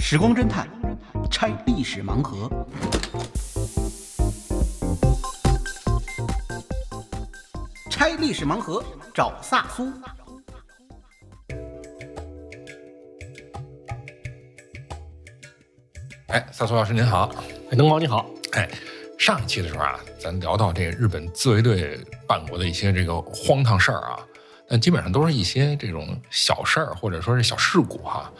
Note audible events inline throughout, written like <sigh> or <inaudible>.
时光侦探拆历史盲盒。拆历史盲盒，找萨苏。哎，萨苏老师您好，哎，能毛你好，哎，上一期的时候啊，咱聊到这个日本自卫队办过的一些这个荒唐事儿啊，但基本上都是一些这种小事儿或者说是小事故哈。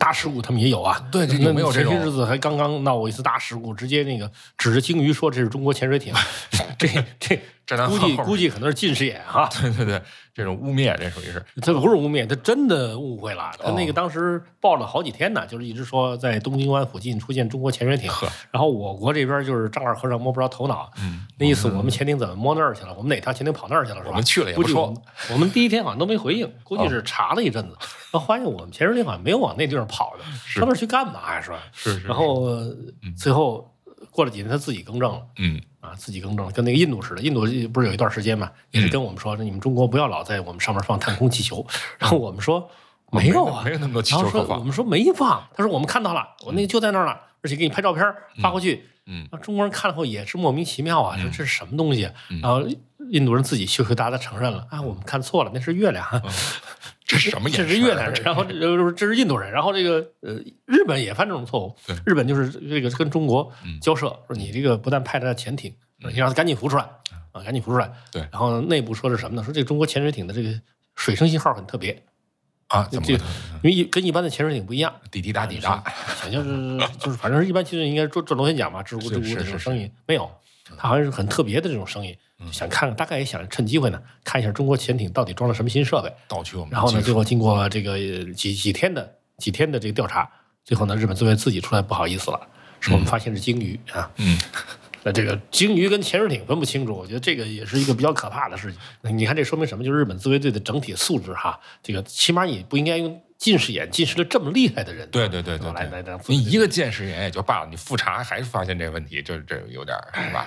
大事故他们也有啊。对，有没有这种？前些日子还刚刚闹过一次大事故，直接那个指着鲸鱼说这是中国潜水艇，<laughs> <laughs> 这这 <laughs> 这估计估计可能是近视眼 <laughs> 哈。对对对，这种污蔑这属于是。他不是污蔑，他真的误会了。他那个当时报了好几天呢，就是一直说在东京湾附近出现中国潜水艇，然后我国这边就是丈二和尚摸不着头脑。嗯，那意思我们潜艇怎么摸那儿去了？我们哪条潜艇跑那儿去了？是吧？我们去了也不说。我们第一天好像都没回应，估计是查了一阵子，然后发现我们潜水艇好像没有往那地方跑的，上那去干嘛呀？是吧？是是。然后最后过了几天，他自己更正了。嗯。啊，自己更正，跟那个印度似的。印度不是有一段时间嘛，也是跟我们说，你们中国不要老在我们上面放探空气球。然后我们说没有啊，没有那么多气球可放。我们说没放，他说我们看到了，我那个就在那儿了，而且给你拍照片发过去。嗯，中国人看了后也是莫名其妙啊，说这是什么东西？然后印度人自己羞羞答答承认了，啊，我们看错了，那是月亮。<laughs> 这是什么？这是越南人，然后这这是印度人，然后这个呃，日本也犯这种错误。日本就是这个跟中国交涉，说你这个不但派了潜艇。你让他赶紧浮出来啊！赶紧浮出来。对，然后内部说是什么呢？说这个中国潜水艇的这个水声信号很特别啊，怎么？因为跟一般的潜水艇不一样，滴滴答滴答，好像是 <laughs> 就是反正是一般其实应该做做螺旋桨嘛，吱咕吱咕这种声音没有，它好像是很特别的这种声音。想看，大概也想趁机会呢，看一下中国潜艇到底装了什么新设备。盗取我们。然后呢，最后经过这个几几天的几天的这个调查，最后呢，日本自卫自己出来不好意思了，说我们发现是鲸鱼啊。嗯。<laughs> 那这个鲸鱼跟潜水艇分不清楚，我觉得这个也是一个比较可怕的事情。你看，这说明什么？就是日本自卫队的整体素质哈，这个起码你不应该用近视眼近视的这么厉害的人。对对对对，来来来，你一个近视眼也就罢了，你复查还是发现这个问题，就这有点是吧？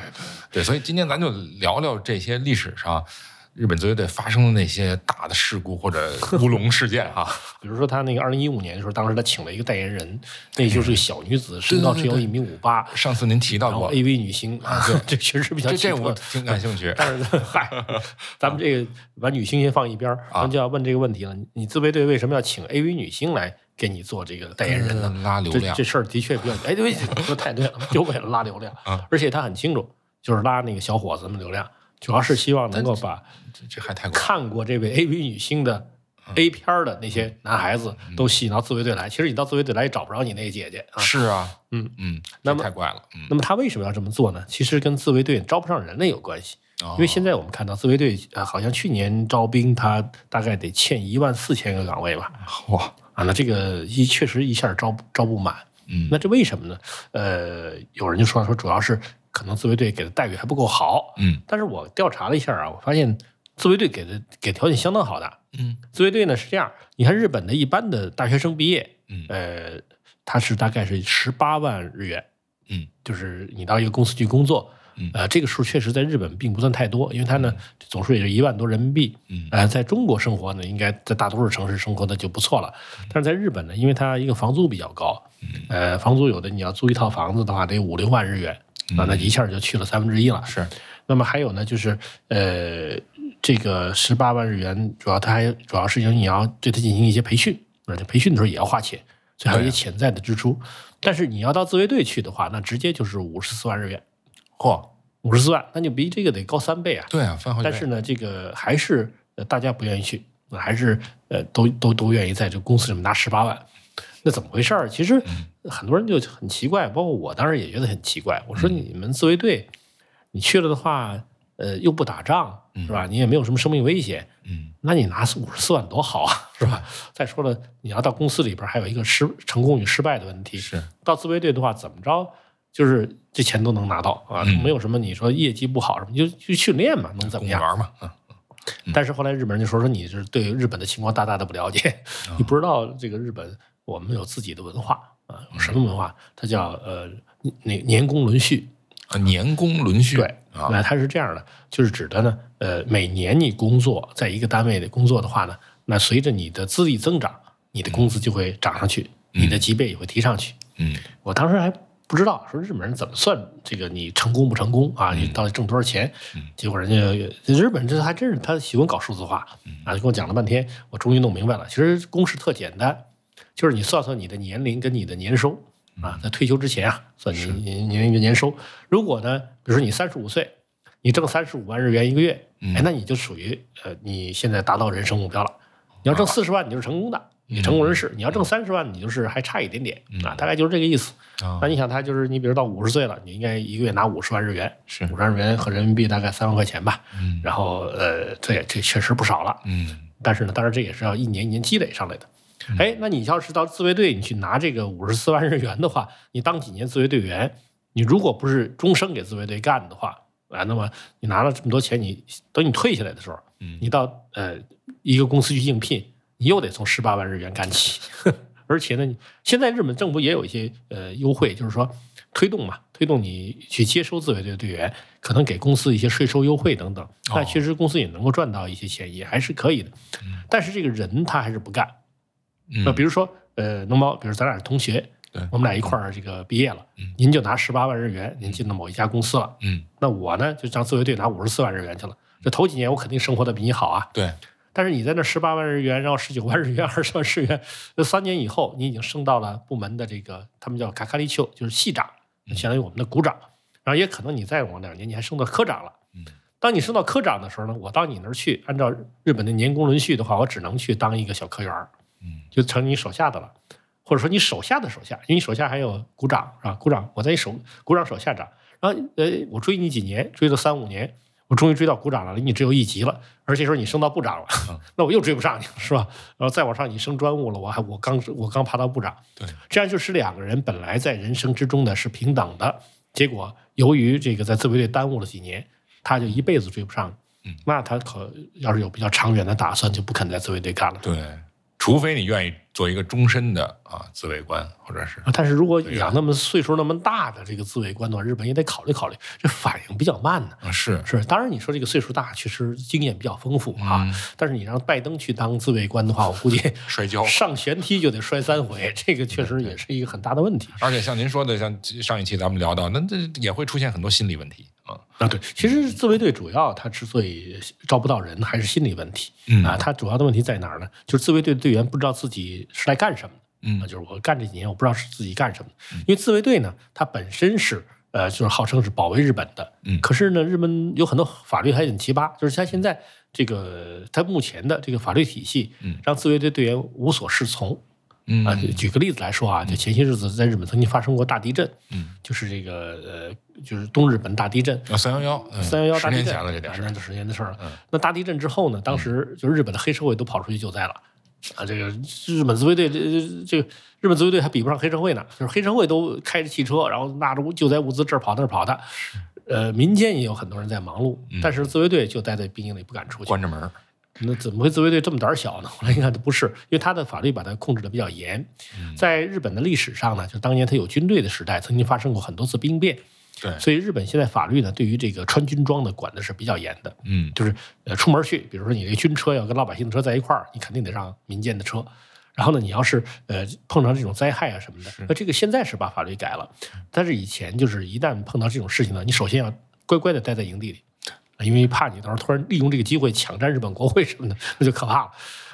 对，所以今天咱就聊聊这些历史上。日本自卫队发生的那些大的事故或者乌龙事件哈，<laughs> 比如说他那个二零一五年的时候，当时他请了一个代言人，<laughs> 那就是个小女子，身高只有一米五八。上次您提到过 A V 女星啊，<laughs> 这确实比较这我挺感兴趣。但是嗨，咱们这个把女星先放一边咱们就要问这个问题了：你自卫队为什么要请 A V 女星来给你做这个代言人呢？拉流量，这事儿的确比较哎，对，说太对了，就为了拉流量啊！而且他很清楚，就是拉那个小伙子们流量。主要是希望能够把这这还太看过这位 A V 女星的 A 片的那些男孩子都吸引到自卫队来。其实你到自卫队来也找不着你那个姐姐啊。是啊，嗯嗯，那么太怪了。那么他为什么要这么做呢？其实跟自卫队招不上人类有关系。因为现在我们看到自卫队啊，好像去年招兵，他大概得欠一万四千个岗位吧。哇啊，那这个一确实一下招招不满。嗯，那这为什么呢？呃，有人就说说主要是。可能自卫队给的待遇还不够好，嗯，但是我调查了一下啊，我发现自卫队给的给条件相当好的，嗯，自卫队呢是这样，你看日本的一般的大学生毕业，嗯，呃，他是大概是十八万日元，嗯，就是你到一个公司去工作，嗯，呃，这个数确实在日本并不算太多，因为他呢总数也就一万多人民币，嗯，呃，在中国生活呢，应该在大多数城市生活的就不错了，但是在日本呢，因为它一个房租比较高，呃，房租有的你要租一套房子的话得五六万日元。啊，那一下就去了三分之一了。是，那么还有呢，就是呃，这个十八万日元，主要它还主要是因为你要对它进行一些培训，而且培训的时候也要花钱，所以还有一些潜在的支出。但是你要到自卫队去的话，那直接就是五十四万日元，嚯，五十四万，那就比这个得高三倍啊。对啊，翻好但是呢，这个还是大家不愿意去，还是呃，都都都愿意在这个公司里面拿十八万。那怎么回事儿？其实很多人就很奇怪，包括我当时也觉得很奇怪。我说你们自卫队，你去了的话，呃，又不打仗，是吧？你也没有什么生命危险，嗯，那你拿五十四万多好啊，是吧？再说了，你要到公司里边还有一个失成功与失败的问题。是到自卫队的话，怎么着，就是这钱都能拿到啊，没有什么你说业绩不好什么，就去训练嘛，能怎么样？玩嘛，嗯。但是后来日本人就说说你是对日本的情况大大的不了解，<laughs> 你不知道这个日本。我们有自己的文化啊，什么文化？它叫呃，年年功轮序啊，年功轮序。对，那它是这样的，就是指的呢，呃，每年你工作在一个单位的工作的话呢，那随着你的资历增长，你的工资就会涨上去，你的级别也会提上去。嗯我当时还不知道说日本人怎么算这个你成功不成功啊，你到底挣多少钱？嗯结果人家日本这还真是他喜欢搞数字化嗯啊，就跟我讲了半天，我终于弄明白了。其实公式特简单，就是你算算你的年龄跟你的年收嗯啊，在退休之前啊，算你年年龄跟年收。如果呢，比如说你三十五岁，你挣三十五万日元一个月，嗯哎，那你就属于呃你现在达到人生目标了。你要啊挣四十万，你就是成功的，嗯你成功人士；你要挣三十万，你就是还差一点点啊，大概就是这个意思。啊那你想，他就是你，比如到五十岁了，你应该一个月拿五十万日元，是五十万日元和人民币大概三万块钱吧。嗯然后呃，这也这确实不少了。嗯但是呢，当然这也是要一年一年积累上来的。哎，那你要是到自卫队，你去拿这个五十四万日元的话，你当几年自卫队员，你如果不是终生给自卫队干的话，啊，那么你拿了这么多钱，你等你退下来的时候，嗯你到呃一个公司去应聘，你又得从十八万日元干起，<laughs> 而且呢，你现在日本政府也有一些呃优惠，就是说推动嘛，推动你去接收自卫队队员，可能给公司一些税收优惠等等，那其实公司也能够赚到一些钱，也还是可以的。但是这个人他还是不干，那嗯比如说呃，农猫，比如咱俩是同学对，我们俩一块儿这个毕业了嗯，您就拿十八万日元，您进了某一家公司了，嗯那我呢就上自卫队拿五十四万日元去了。这头几年我肯定生活的比你好啊，对但是你在那十八万日元，然后十九万日元、二十万日元，那三年以后你已经升到了部门的这个他们叫卡卡利丘，就是系长，相当于我们的股长。然后也可能你再往两年，你还升到科长了。嗯当你升到科长的时候呢，我到你那儿去，按照日本的年功轮序的话，我只能去当一个小科员儿，嗯就成你手下的了，或者说你手下的手下，因为你手下还有股长是吧？股长，我在你手股长手下长，然后呃，我追你几年，追了三五年，我终于追到股长了，离你只有一级了，而且说你升到部长了，<laughs> 那我又追不上你了，是吧？然后再往上你升专务了，我还我刚我刚爬到部长，对这样就使两个人本来在人生之中呢是平等的，结果由于这个在自卫队耽误了几年，他就一辈子追不上。嗯，那他可要是有比较长远的打算，就不肯在自卫队干了。对，除非你愿意做一个终身的啊自卫官，或者是啊但是如果养那么岁数那么大的这个自卫官的话，日本也得考虑考虑，这反应比较慢呢。啊是是，当然你说这个岁数大，确实经验比较丰富啊。嗯但是你让拜登去当自卫官的话，我估计 <laughs> 摔跤。上舷梯就得摔三回，这个确实也是一个很大的问题而且像您说的，像上一期咱们聊到，那这也会出现很多心理问题啊。啊。对，其实自卫队主要他之所以招不到人，还是心理问题、嗯啊。他主要的问题在哪儿呢？就是自卫队队员不知道自己是来干什么的。嗯啊，就是我干这几年，我不知道是自己干什么的。因为自卫队呢，它本身是呃，就是号称是保卫日本的。嗯可是呢，日本有很多法律还很奇葩，就是它现在这个它目前的这个法律体系，嗯让自卫队队员无所适从。嗯啊，举个例子来说啊，就前些日子在日本曾经发生过大地震，嗯，就是这个呃，就是东日本大地震，啊三幺幺三幺幺十年大地震，前了这点事啊那就十年的事儿了。嗯那大地震之后呢，当时就日本的黑社会都跑出去救灾了。啊，这个日本自卫队，这这这个日本自卫队还比不上黑社会呢，就是黑社会都开着汽车，然后拿着救灾物资这儿跑那儿跑的。呃，民间也有很多人在忙碌，但是自卫队就待在兵营里不敢出去。关着门儿那怎么会自卫队这么胆儿小呢？<laughs> 后来一看，不是，因为他的法律把它控制的比较严。在日本的历史上呢，就当年他有军队的时代，曾经发生过很多次兵变，对，所以日本现在法律呢，对于这个穿军装的管的是比较严的。嗯就是呃出门去，比如说你这军车要跟老百姓的车在一块儿，你肯定得让民间的车。然后呢，你要是呃碰上这种灾害啊什么的，那这个现在是把法律改了，但是以前就是一旦碰到这种事情呢，你首先要乖乖的待在营地里，因为怕你到时候突然利用这个机会抢占日本国会什么的，那就可怕了。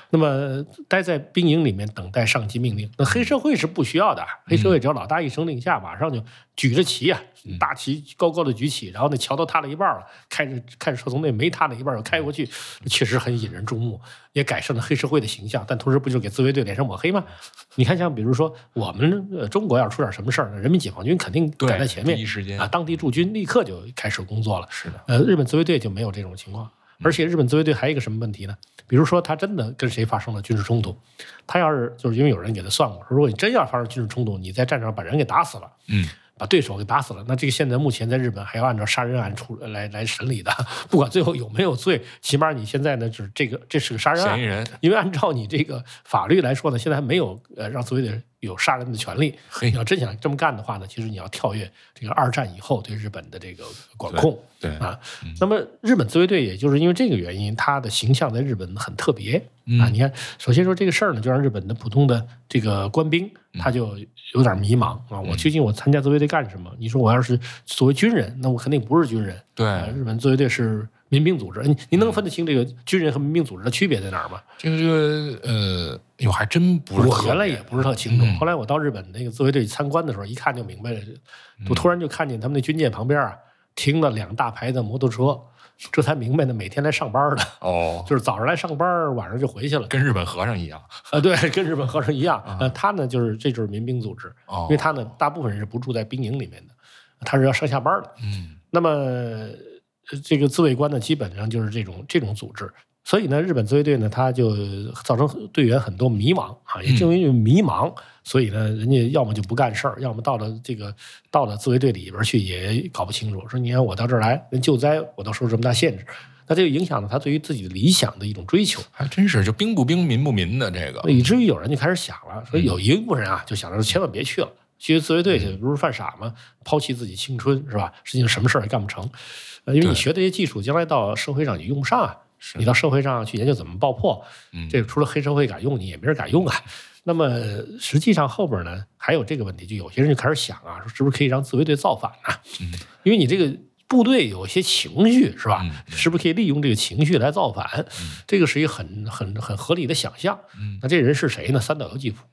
那么待在兵营里面等待上级命令，那黑社会是不需要的，黑社会只要老大一声令下，马上就举着旗啊，大旗高高的举起，然后那桥都塌了一半了，开着开着车从那没塌的一半又开过去，确实很引人注目，也改善了黑社会的形象。但同时不就给自卫队脸上抹黑吗？你看，像比如说我们呃中国要出点什么事儿，人民解放军肯定赶在前面，第一时间啊，当地驻军立刻就开始工作了。是的，呃，日本自卫队就没有这种情况。而且日本自卫队还有一个什么问题呢？比如说他真的跟谁发生了军事冲突，他要是就是因为有人给他算过，说如果你真要发生军事冲突，你在战场上把人给打死了，嗯。把对手给打死了，那这个现在目前在日本还要按照杀人案处来来审理的，不管最后有没有罪，起码你现在呢就是这个这是个杀人案嫌疑，人。因为按照你这个法律来说呢，现在还没有呃让自卫队有杀人的权利。你要真想这么干的话呢，其实你要跳跃这个二战以后对日本的这个管控。对啊，那么日本自卫队也就是因为这个原因，它的形象在日本很特别嗯啊。你看，首先说这个事儿呢，就让日本的普通的这个官兵嗯他就有点迷茫啊。我究竟我参加自卫队干什么？你说我要是作为军人，那我肯定不是军人。对啊日本自卫队是民兵组织，你你能分得清这个军人和民兵组织的区别在哪儿吗？这个这个呃，哟，还真不是我原来也不是特清楚，嗯后来我到日本那个自卫队参观的时候，一看就明白了。我突然就看见他们那军舰旁边啊，停了两大排的摩托车，这才明白呢，每天来上班的，哦，<laughs> 就是早上来上班，晚上就回去了。跟日本和尚一样啊，对，<laughs> 跟日本和尚一样。呃，他呢，就是这就是民兵组织，哦因为他呢，大部分人是不住在兵营里面的，他是要上下班的。嗯那么呃这个自卫官呢，基本上就是这种这种组织。所以呢，日本自卫队呢，他就造成队员很多迷茫啊，也正因为迷茫，所以呢，人家要么就不干事儿，要么到了这个到了自卫队里边去也搞不清楚。说你看我到这儿来，人救灾我都受这么大限制，那这就影响了他对于自己的理想的一种追求。还真是，就兵不兵，民不民的这个以至于有人就开始想了，说有一部分人啊，就想着千万别去了，去自卫队去不是犯傻吗？抛弃自己青春是吧？实际上什么事儿也干不成，呃，因为你对学这些技术，将来到社会上你用不上啊。你到社会上去研究怎么爆破，嗯这个除了黑社会敢用，你也没人敢用啊。<laughs> 那么实际上后边呢，还有这个问题，就有些人就开始想啊，说是不是可以让自卫队造反啊？嗯 <laughs> 因为你这个部队有一些情绪是吧？嗯是不是可以利用这个情绪来造反？这个是一个很很很合理的想象。嗯那这人是谁呢？三岛由纪夫。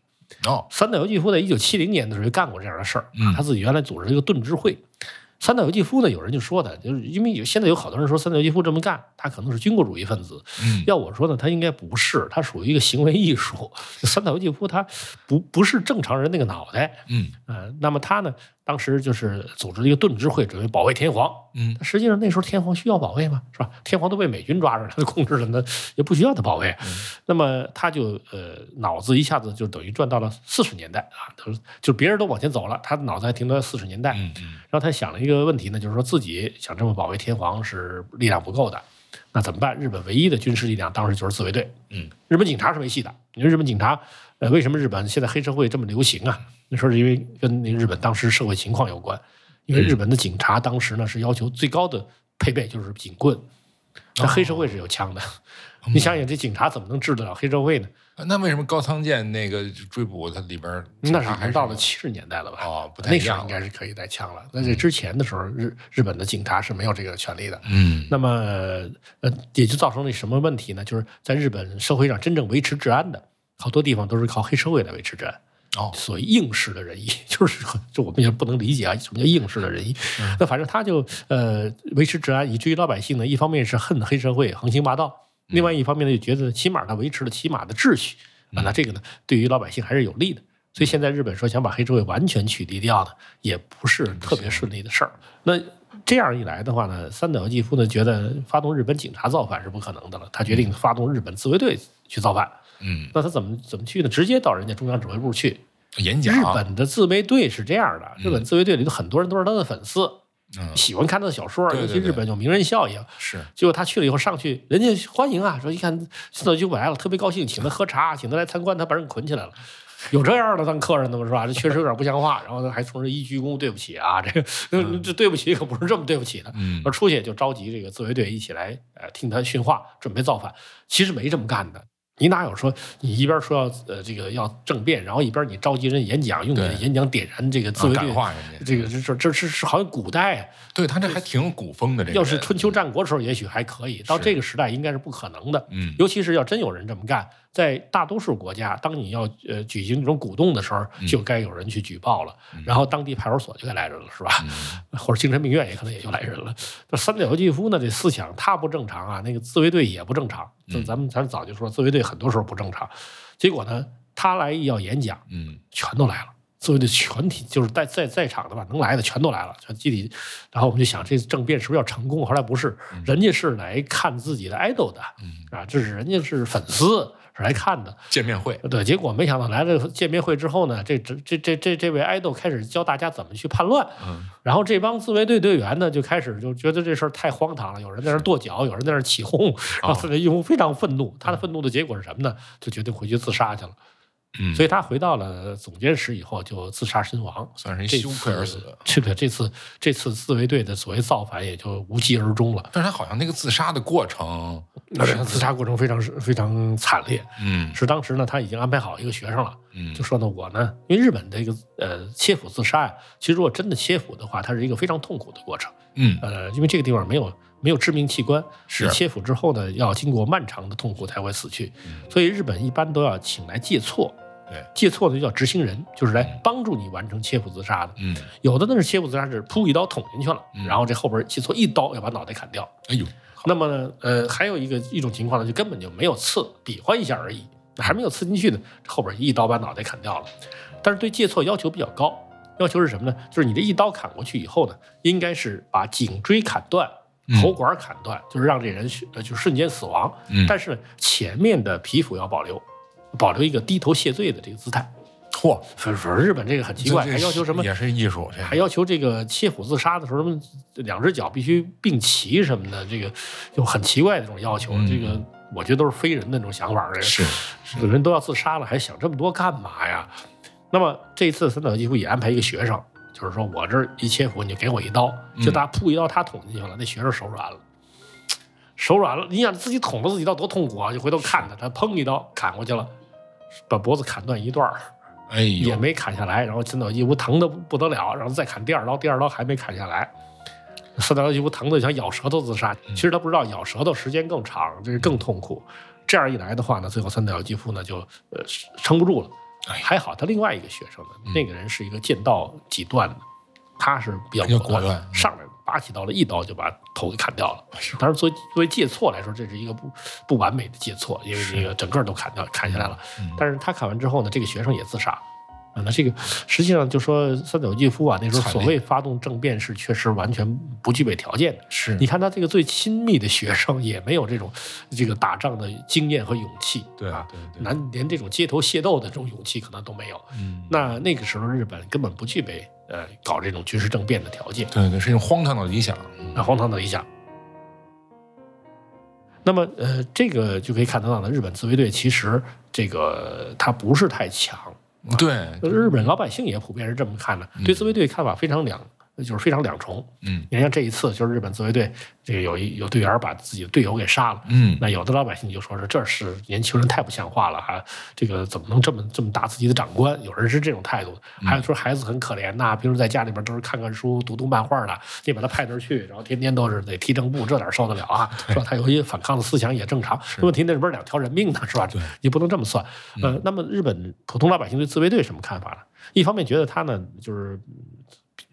哦三岛由纪夫在一九七零年的时候就干过这样的事儿，嗯他自己原来组织了一个盾之会。三岛由纪夫呢，有人就说他，就是因为有现在有好多人说三岛由纪夫这么干，他可能是军国主义分子。嗯要我说呢，他应该不是，他属于一个行为艺术。<laughs> 三岛由纪夫他不不是正常人那个脑袋，嗯呃，那么他呢，当时就是组织了一个盾之会，准备保卫天皇。嗯实际上那时候天皇需要保卫吗？是吧？天皇都被美军抓着，他控制了，那也不需要他保卫。嗯那么他就呃脑子一下子就等于转到了四十年代啊，就是就别人都往前走了，他的脑子还停留在四十年代。嗯嗯然后他想了一个问题呢，就是说自己想这么保卫天皇是力量不够的，那怎么办？日本唯一的军事力量当时就是自卫队。嗯，日本警察是没戏的。你说日本警察，呃，为什么日本现在黑社会这么流行啊？那说是因为跟那日本当时社会情况有关。因为日本的警察当时呢是要求最高的配备就是警棍，那黑社会是有枪的。你想想，这警察怎么能治得了黑社会呢？那为什么高仓健那个追捕他里边儿那是还经到了七十年代了吧？哦不太那时候应该是可以带枪了。那在这之前的时候，日日本的警察是没有这个权利的。嗯那么，呃，也就造成了什么问题呢？就是在日本社会上真正维持治安的，好多地方都是靠黑社会来维持治安。哦所谓应试的仁义，<laughs> 就是就我们也不能理解啊，什么叫应试的仁义？嗯 <laughs> 那反正他就呃维持治安，以至于老百姓呢，一方面是恨黑社会横行霸道，嗯另外一方面呢，就觉得起码他维持了起码的秩序啊，那这个呢，对于老百姓还是有利的。所以现在日本说想把黑社会完全取缔掉呢，也不是特别顺利的事儿。那这样一来的话呢，三岛由纪夫呢觉得发动日本警察造反是不可能的了，他决定发动日本自卫队去造反。嗯，那他怎么怎么去呢？直接到人家中央指挥部去。演讲日本的自卫队是这样的，日本自卫队里头很多人都是他的粉丝，嗯喜欢看他的小说，尤其日本有名人效应。是结果他去了以后，上去人家欢迎啊，说一看四岛由纪夫来了，特别高兴，请他喝茶，请他来参观，他把人捆起来了。<laughs> 有这样的当客人的吗？是吧？这确实有点不像话。然后还从这一鞠躬，对不起啊，这个 <laughs> 这对不起可不是这么对不起的。嗯而出去就召集这个自卫队一起来，呃，听他训话，准备造反。其实没这么干的。你哪有说你一边说要呃这个要政变，然后一边你召集人演讲，用你的演讲点燃这个自卫队啊化这个这这这是是好像古代。啊，对他这还挺古风的这个，要是春秋战国时候也许还可以，到这个时代应该是不可能的。嗯。尤其是要真有人这么干，在大多数国家，当你要呃举行这种鼓动的时候，嗯就该有人去举报了，然后当地派出所就该来人了，是吧？嗯 <laughs> 或者精神病院也可能也就来人了。这三岛由纪夫呢，这思想他不正常啊，那个自卫队也不正常。嗯这咱们咱早就说，自卫队很多时候不正常。结果呢，他来要演讲，嗯全都来了。自卫队全体就是在在在场的吧，能来的全都来了，全集体。然后我们就想，这政变是不是要成功？后来不是，人家是来看自己的 idol 的，啊，这是人家是粉丝是来看的。见面会，对，结果没想到来了见面会之后呢，这这这这这这位 idol 开始教大家怎么去叛乱，嗯然后这帮自卫队队员呢就开始就觉得这事儿太荒唐了，有人在那跺脚，有人在那起哄，然后自卫队非常愤怒。他的愤怒的结果是什么呢？就决定回去自杀去了。嗯，所以他回到了总监室以后就自杀身亡，算是一羞愧而死。这个这次这次自卫队的所谓造反也就无疾而终了。但是他好像那个自杀的过程，而且自杀过程非常非常惨烈。嗯是当时呢，他已经安排好一个学生了，嗯，就说呢，我呢，因为日本这个呃切腹自杀呀，其实如果真的切腹的话，它是一个非常痛苦的过程。嗯呃，因为这个地方没有没有致命器官，是切腹之后呢，要经过漫长的痛苦才会死去，所以日本一般都要请来借错。对，借错呢就叫执行人，就是来帮助你完成切腹自杀的。嗯，有的呢是切腹自杀是噗一刀捅进去了，嗯然后这后边借错一刀要把脑袋砍掉。哎呦，那么呢，呃，还有一个一种情况呢，就根本就没有刺，比划一下而已，还没有刺进去呢，后边一刀把脑袋砍掉了。但是对借错要求比较高，要求是什么呢？就是你这一刀砍过去以后呢，应该是把颈椎砍断。喉管砍断，就是让这人呃就瞬间死亡。嗯但是呢，前面的皮肤要保留，保留一个低头谢罪的这个姿态。嚯，反反正日本这个很奇怪，还要求什么？也是艺术，还要求这个切腹自杀的时候，什么两只脚必须并齐什么的，这个就很奇怪的这种要求。嗯这个我觉得都是非人的那种想法。这个是这个人都要自杀了，还想这么多干嘛呀？那么这一次三岛由纪夫也安排一个学生，就是说我这儿一切腹，你就给我一刀，就他噗一刀，他捅进去了，那学生手软了。手软了，你想自己捅了自己刀多痛苦啊！就回头看他，他砰一刀砍过去了，把脖子砍断一段儿，哎呦，也没砍下来，然后三岛由纪夫疼的不得了，然后再砍第二刀，第二刀还没砍下来，三岛由纪夫疼的想咬舌头自杀。其实他不知道咬舌头时间更长，这是更痛苦。这样一来的话呢，最后三岛由纪夫呢就呃撑不住了。哎还好他另外一个学生呢，那个人是一个剑道几段的，他是比较果果断上来拔起刀来一刀就把头给砍掉了。当然，作为作为借错来说，这是一个不不完美的借错，因为这个整个都砍掉砍下来了。嗯但是他砍完之后呢，这个学生也自杀。啊，那这个实际上就说三岛由纪夫啊，那时候所谓发动政变是确实完全不具备条件的。是你看他这个最亲密的学生也没有这种这个打仗的经验和勇气，对啊，对对，难连这种街头械斗的这种勇气可能都没有。嗯，那那个时候日本根本不具备呃搞这种军事政变的条件。对对，是一种荒唐的理想。那荒唐的理想。那么，呃，这个就可以看得到呢，日本自卫队其实这个它不是太强，对，日本老百姓也普遍是这么看的，对自卫队看法非常两，就是非常两重。嗯你看这一次，就是日本自卫队这个有一有队员把自己的队友给杀了，嗯，那有的老百姓就说是这是年轻人太不像话了哈，这个怎么能这么这么打自己的长官？有人是这种态度，还有说孩子很可怜呐，平时在家里边都是看看书、读读漫画的，你把他派那儿去，然后天天都是得踢正步，这哪受得了啊？<laughs> 说他有一些反抗的思想也正常，问题那不是两条人命呢，是吧？你不能这么算。呃，那么日本普通老百姓对自卫队什么看法呢？一方面觉得他呢就是。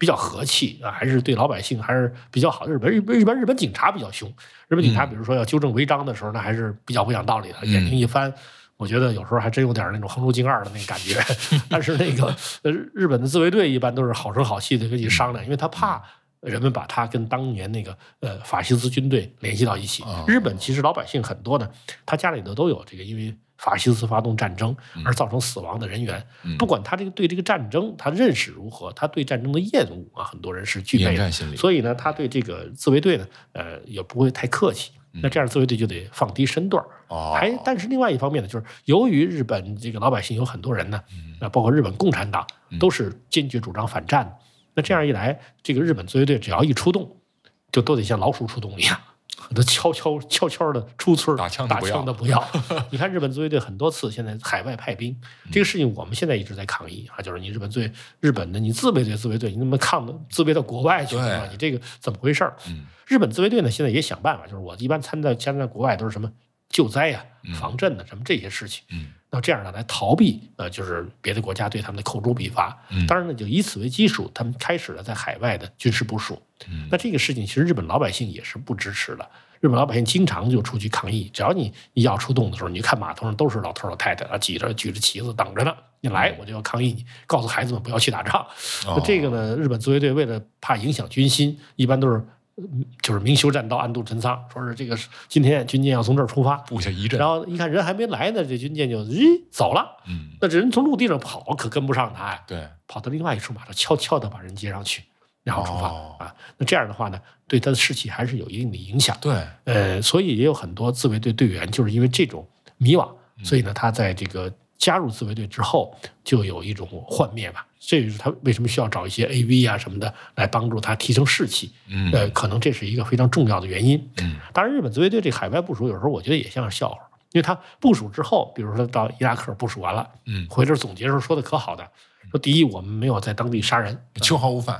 比较和气啊，还是对老百姓还是比较好。日本日本日本日本警察比较凶，日本警察比如说要纠正违章的时候，那还是比较不讲道理的，眼睛一翻。我觉得有时候还真有点那种横竖敬二的那个感觉，<laughs> 但是那个呃日本的自卫队一般都是好声好气的跟你商量，因为他怕人们把他跟当年那个呃法西斯军队联系到一起哦。日本其实老百姓很多呢，他家里头都有这个因为法西斯发动战争而造成死亡的人员，不管他这个对这个战争他认识如何，他对战争的厌恶啊，很多人是具备的所以呢，他对这个自卫队呢，呃，也不会太客气。那这样自卫队就得放低身段儿。哦。还但是另外一方面呢，就是由于日本这个老百姓有很多人呢，啊，包括日本共产党都是坚决主张反战的。那这样一来，这个日本自卫队只要一出动，就都得像老鼠出洞一样，都悄悄悄悄的出村打打枪的不要枪的不要。<laughs> 你看日本自卫队很多次现在海外派兵，这个事情我们现在一直在抗议啊，就是你日本最日本的你自卫队自卫队，你怎么抗的自卫到国外去对了？你这个怎么回事儿？嗯日本自卫队呢，现在也想办法，就是我一般参在参在国外都是什么救灾呀、防震的什么这些事情。嗯那这样呢，来逃避呃，就是别的国家对他们的口诛笔伐。嗯当然呢，就以此为基础，他们开始了在海外的军事部署。嗯那这个事情其实日本老百姓也是不支持的。日本老百姓经常就出去抗议，只要你一要出动的时候，你就看码头上都是老头老太太啊，举着举着旗子等着呢。你来，我就要抗议你，告诉孩子们不要去打仗。哦那这个呢，日本自卫队为了怕影响军心，一般都是嗯就是明修栈道，暗度陈仓，说是这个是今天军舰要从这儿出发，布下一阵然，后一看人还没来呢，这军舰就咦走了。嗯，那这人从陆地上跑，可跟不上他呀，对，跑到另外一处码头，悄悄的把人接上去，然后出发、哦啊。那这样的话呢，对他的士气还是有一定的影响。对，呃，所以也有很多自卫队队员就是因为这种迷惘，嗯所以呢，他在这个加入自卫队之后，就有一种幻灭吧。这就是他为什么需要找一些 AV 啊什么的来帮助他提升士气。嗯呃，可能这是一个非常重要的原因。嗯当然，日本自卫队这海外部署有时候我觉得也像是笑话，因为他部署之后，比如说到伊拉克部署完了，嗯，回这总结时候说的可好的，说第一，我们没有在当地杀人，秋毫无犯，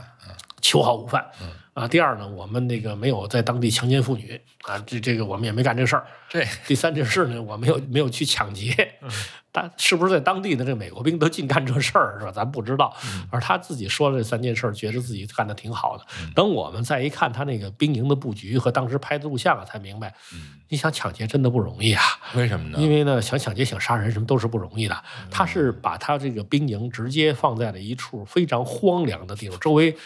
嗯秋毫无犯。啊，第二呢，我们那个没有在当地强奸妇女啊，这这个我们也没干这事儿。对第三件事呢，我没有没有去抢劫，但是不是在当地的这美国兵都净干这事儿是吧？咱不知道。而他自己说了这三件事儿，觉得自己干的挺好的。等我们再一看他那个兵营的布局和当时拍的录像啊，才明白，你想抢劫真的不容易啊。为什么呢？因为呢，想抢劫、想杀人什么都是不容易的。他是把他这个兵营直接放在了一处非常荒凉的地方，周围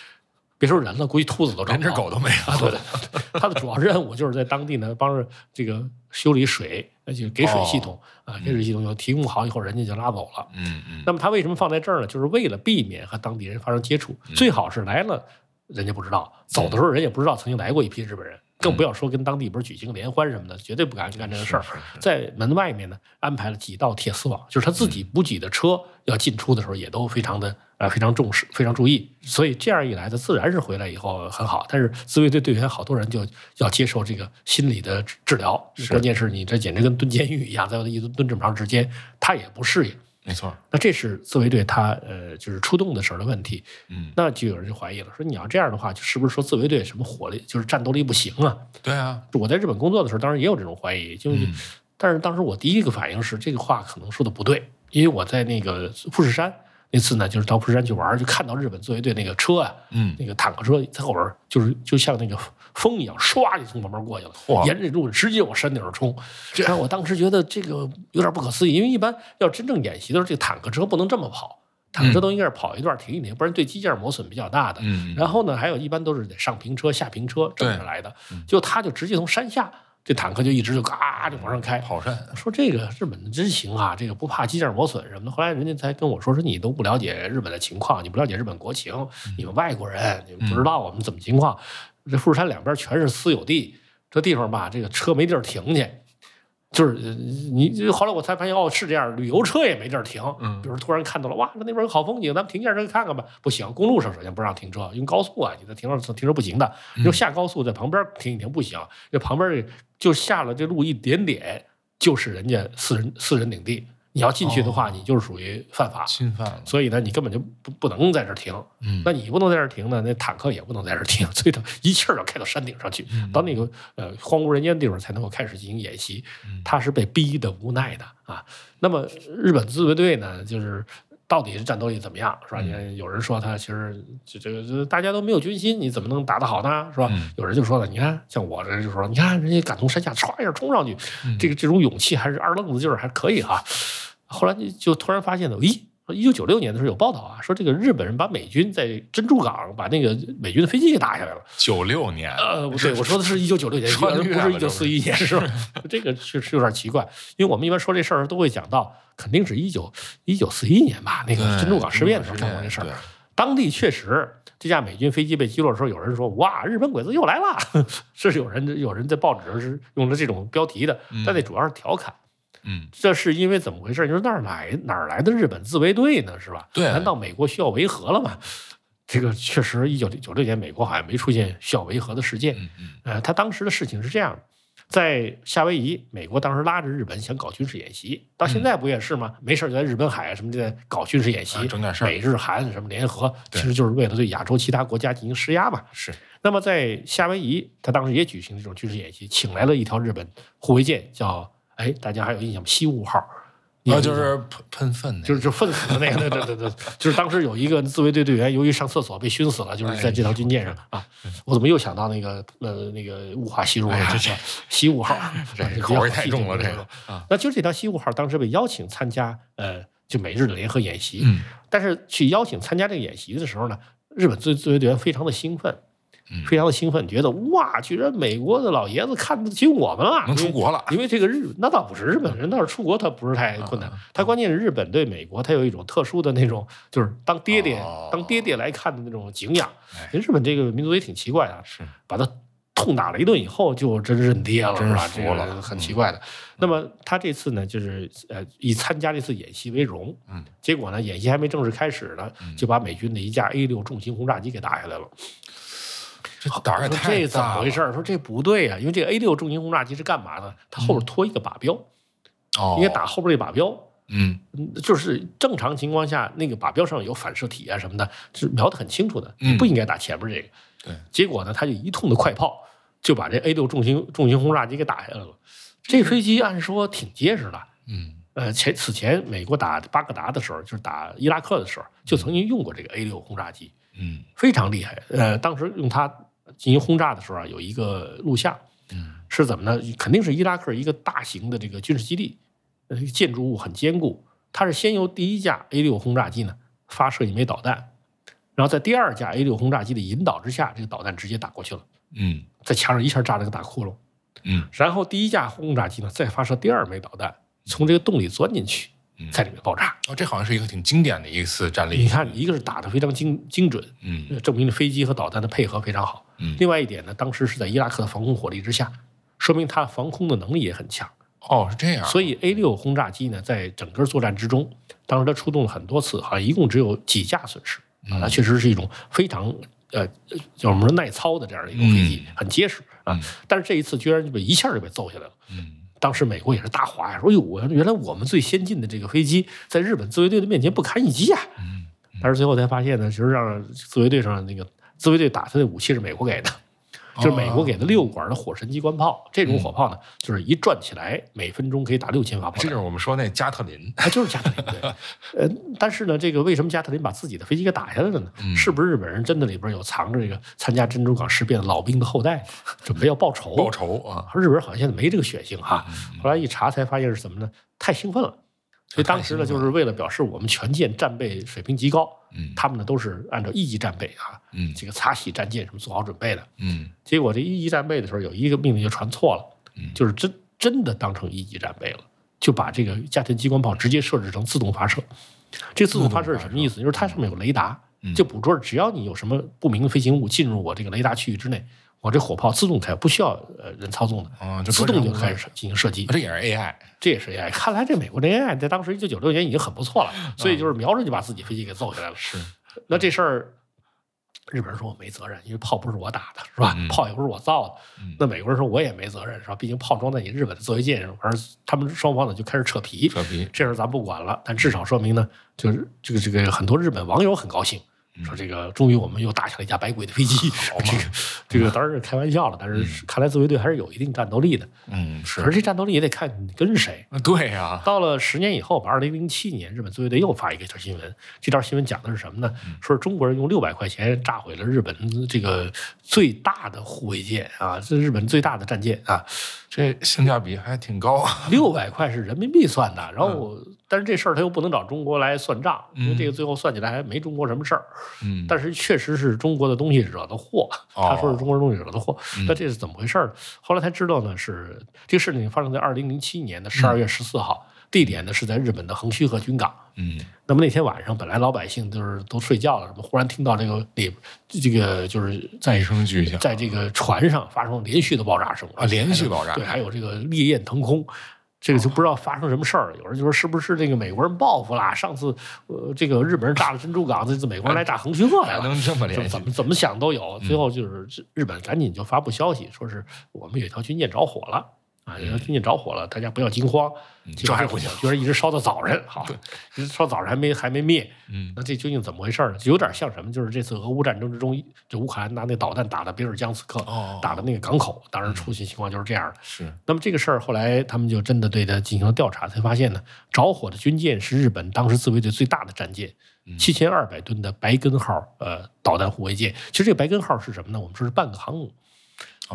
别说人了，估计兔子都找连不着只狗都没有。啊。对对对，<laughs> 他的主要任务就是在当地呢帮着这个修理水，那就给水系统啊，给水系统要提供好以后，人家就拉走了。嗯嗯那么他为什么放在这儿呢？就是为了避免和当地人发生接触，最好是来了人家不知道，走的时候人也不知道曾经来过一批日本人，更不要说跟当地不是举行联欢什么的，绝对不敢干这个事儿。在门外面呢安排了几道铁丝网，就是他自己补给的车要进出的时候也都非常的呃非常重视，非常注意。所以这样一来，他自然是回来以后很好。但是自卫队队员好多人就要接受这个心理的治治疗，关键是你这简直跟蹲监狱一样，在一蹲蹲这么长时间，他也不适应。没错。那这是自卫队他呃就是出动的时候的问题，嗯，那就有人就怀疑了，说你要这样的话，就是不是说自卫队什么火力就是战斗力不行啊？对啊。我在日本工作的时候，当然也有这种怀疑，就是，嗯但是当时我第一个反应是这个话可能说的不对，因为我在那个富士山那次呢，就是到富士山去玩，就看到日本自卫队那个车啊，嗯那个坦克车在后边，就是就像那个风一样，唰就从旁边过去了，沿着这路直接往山顶上冲。然后我当时觉得这个有点不可思议，因为一般要真正演习的时候，这个坦克车不能这么跑，坦克车都应该是跑一段停一停，不然对机件磨损比较大的。嗯然后呢，还有一般都是得上平车、下平车这么来的，嗯就他就直接从山下，这坦克就一直就嘎就往上开。跑山。说这个日本真行啊，这个不怕机件磨损什么的。后来人家才跟我说，说你都不了解日本的情况，你不了解日本国情，你们外国人，你们不知道我们怎么情况。这富士山两边全是私有地，这地方吧，这个车没地儿停去。就是呃你，就后来我才发现，哦，是这样，旅游车也没地儿停。嗯比如突然看到了，哇，那边有好风景，咱们停下车看看吧。不行，公路上首先不让停车，因为高速啊，你在停车停车不行的。你就下高速在旁边停一停不行，这旁边这就下了这路一点点，就是人家私人私人领地。你要进去的话，你就是属于犯法。侵犯了。所以呢，你根本就不不能在这儿停。嗯那你不能在这儿停呢，那坦克也不能在这儿停，所以他一气儿要开到山顶上去，到那个呃荒无人烟的地方才能够开始进行演习。他是被逼的无奈的啊。那么日本自卫队呢，就是。到底是战斗力怎么样，是吧？你看有人说他其实这这个这大家都没有军心，你怎么能打得好呢，是吧？嗯有人就说了，你看像我这就说，你看人家敢从山下唰一下冲上去，嗯这个这种勇气还是二愣子劲儿还可以哈、后来就突然发现了，咦，一九九六年的时候有报道啊，说这个日本人把美军在珍珠港把那个美军的飞机给打下来了。九六年，呃，对，我说的是一九九六年，不是一九四一年，是吧？<laughs> 这个是是有点奇怪，因为我们一般说这事儿都会讲到，肯定是一九一九四一年吧，那个珍珠港事变的时候干过这事儿。当地确实，这架美军飞机被击落的时候，有人说：“哇，日本鬼子又来了。<laughs> ”是有人有人在报纸上是用了这种标题的，但那主要是调侃。嗯，这是因为怎么回事？就是那儿来哪儿来的日本自卫队呢？是吧？对难道美国需要维和了吗？这个确实，一九九六年美国好像没出现需要维和的事件。嗯嗯呃，他当时的事情是这样的，在夏威夷，美国当时拉着日本想搞军事演习，到现在不也是吗？没事就在日本海什么的搞军事演习，啊整点事儿美日韩什么联合，其实就是为了对亚洲其他国家进行施压嘛。是，那么在夏威夷，他当时也举行这种军事演习，请来了一条日本护卫舰，叫哎，大家还有印象吗？西雾号。啊，就是喷喷粪那个，就是就粪死的那个，对对对对，就是当时有一个自卫队队员由于上厕所被熏死了，就是在这条军舰上啊。我怎么又想到那个呃那个雾化吸入了？哎呀这是西雾号，这啊口味太重了，这个。啊，那就是这条西雾号当时被邀请参加呃就美日的联合演习，嗯但是去邀请参加这个演习的时候呢，日本自自卫队员非常的兴奋。嗯非常的兴奋，觉得哇，居然美国的老爷子看得起我们了，能出国了因为这个日那倒不是日本人，倒是出国他不是太困难啊，他关键是日本对美国他有一种特殊的那种，就是当爹爹哦当爹爹来看的那种敬仰哎。日本这个民族也挺奇怪的，是，把他痛打了一顿以后，就真认爹了，真是？服这个了很奇怪的。那么他这次呢，就是呃以参加这次演习为荣，嗯，结果呢，演习还没正式开始呢，就把美军的一架 A 六重型轰炸机给打下来了。这胆儿也说太这怎么回事？说这不对呀、因为这个 A 六重型轰炸机是干嘛的？它后边拖一个靶标，哦，应该打后边这靶标。嗯嗯就是正常情况下，那个靶标上有反射体啊什么的，是瞄得很清楚的，你不应该打前面这个。对，结果呢，他就一通的快炮，就把这 A 六重型重型轰炸机给打下来了。这飞机按说挺结实的，嗯呃，前此前美国打巴格达的时候，就是打伊拉克的时候，就曾经用过这个 A 六轰炸机，嗯非常厉害。呃，当时用它进行轰炸的时候啊，有一个录像，嗯是怎么呢？肯定是伊拉克一个大型的这个军事基地，呃，建筑物很坚固。它是先由第一架 A 六轰炸机呢发射一枚导弹，然后在第二架 A 六轰炸机的引导之下，这个导弹直接打过去了，嗯在墙上一下炸了个大窟窿。嗯然后第一架轰炸机呢再发射第二枚导弹，从这个洞里钻进去，嗯，在里面爆炸。哦，这好像是一个挺经典的一次战例。你看，一个是打得非常精精准，嗯呃证明了飞机和导弹的配合非常好。嗯，另外一点呢，当时是在伊拉克的防空火力之下，说明它防空的能力也很强。哦是这样，所以 A 六轰炸机呢，在整个作战之中，当时它出动了很多次，好像一共只有几架损失啊，它确实是一种非常呃叫什么耐操的这样的一种飞机，很结实啊嗯。但是这一次居然就被一下就被揍下来了。嗯当时美国也是大哗呀，说：“哟，我原来我们最先进的这个飞机，在日本自卫队的面前不堪一击啊！”嗯但是最后才发现呢，其实让自卫队上那个自卫队打他的武器是美国给的，就是美国给的六管的火神机关炮。这种火炮呢，就是一转起来，每分钟可以打六千发炮弹。这就是我们说那加特林。它就是加特林对，呃，但是呢，这个为什么加特林把自己的飞机给打下来了呢？嗯是不是日本人真的里边有藏着这个参加珍珠港事变的老兵的后代，准备要报仇？报仇啊！日本人好像现在没这个血性哈。嗯后来一查才发现是什么呢？太兴奋了。所以当时呢，就是为了表示我们全舰战备水平极高，嗯他们呢都是按照一级战备啊，嗯这个擦洗战舰什么做好准备的。嗯结果这一级战备的时候，有一个命令就传错了，嗯就是真真的当成一级战备了，就把这个加田机关炮直接设置成自动发射。这个自动发射是什么意思？就是它上面有雷达，嗯就捕捉只要你有什么不明的飞行物进入我这个雷达区域之内，我这火炮自动开，不需要呃人操纵的，啊，这自动就开始进行射击啊。这也是 AI。这也是 AI。看来这美国的 AI 在当时一九九六年已经很不错了，所以就是瞄着就把自己飞机给揍下来了。是，那这事儿，日本人说我没责任，因为炮不是我打的，是吧？嗯炮也不是我造的。嗯那美国人说我也没责任，是吧？毕竟炮装在你日本的自卫舰上，而他们双方呢就开始扯皮。扯皮。这事儿咱不管了，但至少说明呢，就是这个这个很多日本网友很高兴，说这个终于我们又打下了一架百鬼的飞机。这个这个当然是开玩笑了，但是看来自卫队还是有一定战斗力的。嗯，可是是。这战斗力也得看你跟谁。对呀。到了十年以后吧，二零零七年，日本自卫队又发一个条新闻。这条新闻讲的是什么呢？说是中国人用六百块钱炸毁了日本这个最大的护卫舰啊，这是日本最大的战舰啊，这性价比还挺高啊。<laughs> 六百块是人民币算的。然后，但是这事儿他又不能找中国来算账，因为这个最后算起来还没中国什么事儿。嗯，但是确实是中国的东西惹的祸，哦他说是中国的东西惹的祸，那这是怎么回事儿？后来才知道呢，是这个事情发生在二零零七年的十二月十四号，地点呢是在日本的横须贺军港。嗯那么那天晚上，本来老百姓就是都睡觉了，什么忽然听到这个里这个就是在一声巨响在这个船上发生连续的爆炸声啊连续爆炸对，还有这个烈焰腾空。这个就不知道发生什么事儿了，有人就说是不是这个美国人报复啦？上次呃，这个日本人炸了珍珠港，这次美国人来炸横须贺来了，能这么联系怎？么怎么想都有。最后就是日本赶紧就发布消息，说是我们有一条军舰着火了啊，你说军舰着火了，大家不要惊慌。这还不行居然一直烧到早晨，好，一直烧早晨还没还没灭。嗯那这究竟怎么回事呢？就有点像什么？就是这次俄乌战争之中，这乌克兰拿那导弹打的比尔江斯克，哦打的那个港口，当时出现情况就是这样的。是那么这个事儿后来他们就真的对他进行了调查，才发现呢，着火的军舰是日本当时自卫队最大的战舰，七千二百吨的白根号呃导弹护卫舰。其实这个白根号是什么呢？我们说是半个航母，啊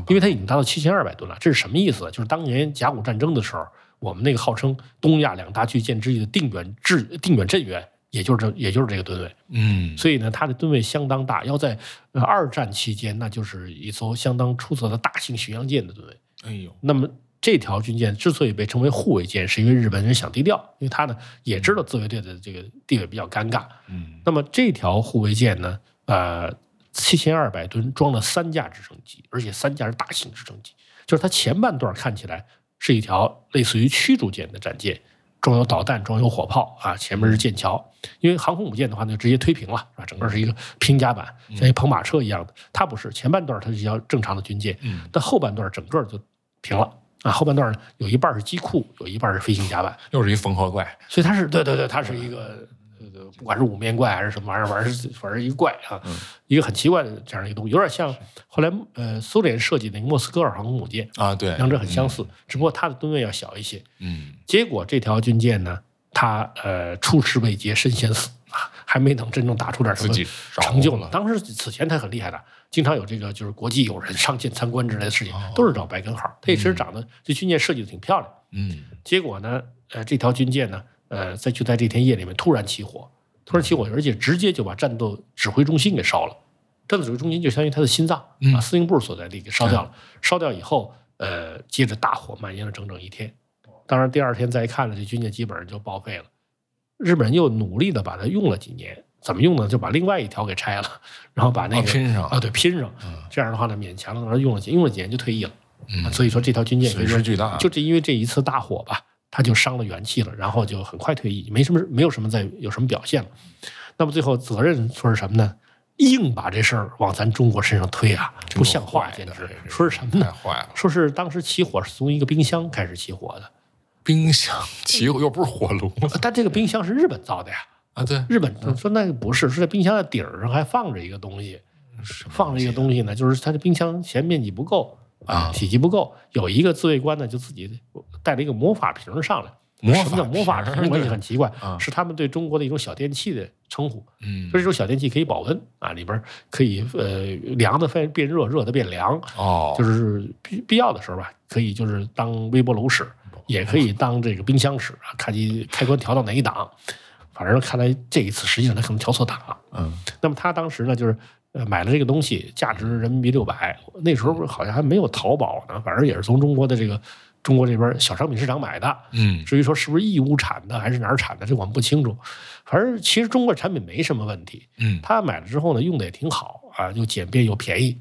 因为它已经达到七千二百吨了。这是什么意思？就是当年甲午战争的时候，我们那个号称东亚两大巨舰之一的定远制定远镇远，也就是这也就是这个吨位。嗯所以呢，它的吨位相当大，要在呃二战期间，那就是一艘相当出色的大型巡洋舰的吨位。哎呦那么这条军舰之所以被称为护卫舰，是因为日本人想低调，因为他呢也知道自卫队的这个地位比较尴尬。嗯那么这条护卫舰呢，呃，七千二百吨装了三架直升机，而且三架是大型直升机。就是它前半段看起来是一条类似于驱逐舰的战舰，装有导弹，装有火炮啊，前面是舰桥。因为航空母舰的话呢，就直接推平了，是吧？整个是一个平甲板，像一跑马车一样的。它不是前半段，它是一条正常的军舰，嗯但后半段整个就平了啊。后半段呢，有一半是机库，有一半是飞行甲板。又是一缝合怪，所以它是对对对，它是一个呃，不管是五面怪还是什么玩意儿，反正是反正一个怪啊，一个很奇怪的这样一个东西，有点像后来呃苏联设计的那个莫斯科尔航空母舰，啊，对，两者很相似，只不过它的吨位要小一些。嗯，结果这条军舰呢，它呃出师未捷身先死啊，<laughs> 还没能真正打出点什么成就呢。当时此前它很厉害的，经常有这个就是国际友人上舰参观之类的事情，都是找白根号。它也其实长得这军舰设计的挺漂亮。嗯，结果呢，呃，这条军舰呢，呃，在就在这天夜里面突然起火，突然起火，而且直接就把战斗指挥中心给烧了。战斗指挥中心就相当于他的心脏、嗯啊，司令部所在地给烧掉了。烧掉以后，呃，接着大火蔓延了整整一天。当然，第二天再一看呢，这军舰基本上就报废了。日本人又努力的把它用了几年，怎么用呢？就把另外一条给拆了，然后把那个、哦拼上啊，对，拼上。这样的话呢，勉强的用了几用了几年就退役了。嗯所以说这条军舰可以说损失巨大就这因为这一次大火吧，他就伤了元气了，然后就很快退役，没什么没有什么再有什么表现了。那么最后责任说是什么呢？硬把这事儿往咱中国身上推啊，不像话，简直说是什么呢？太坏了，说是当时起火是从一个冰箱开始起火的，冰箱起火又不是火炉但这个冰箱是日本造的呀。啊，对，日本说那个不是，是在冰箱的底儿上还放着一个东西，放着一个东西呢，就是它的冰箱嫌面积不够啊体积不够，有一个自卫官呢就自己带了一个魔法瓶上来。魔法什么叫魔法瓶瓶？我也很奇怪啊，是他们对中国的一种小电器的称呼。嗯说这种小电器可以保温啊，里边可以呃凉的变变热，热的变凉，哦，就是必必要的时候吧，可以就是当微波炉使，也可以当这个冰箱使啊，看你开关调到哪一档。反正看来这一次实际上他可能调错档了。嗯那么他当时呢，就是呃买了这个东西，价值人民币六百，那时候好像还没有淘宝呢，反正也是从中国的这个中国这边小商品市场买的。嗯至于说是不是义乌产的还是哪儿产的，这我们不清楚。反正其实中国产品没什么问题，嗯他买了之后呢，用的也挺好啊，又简便又便宜。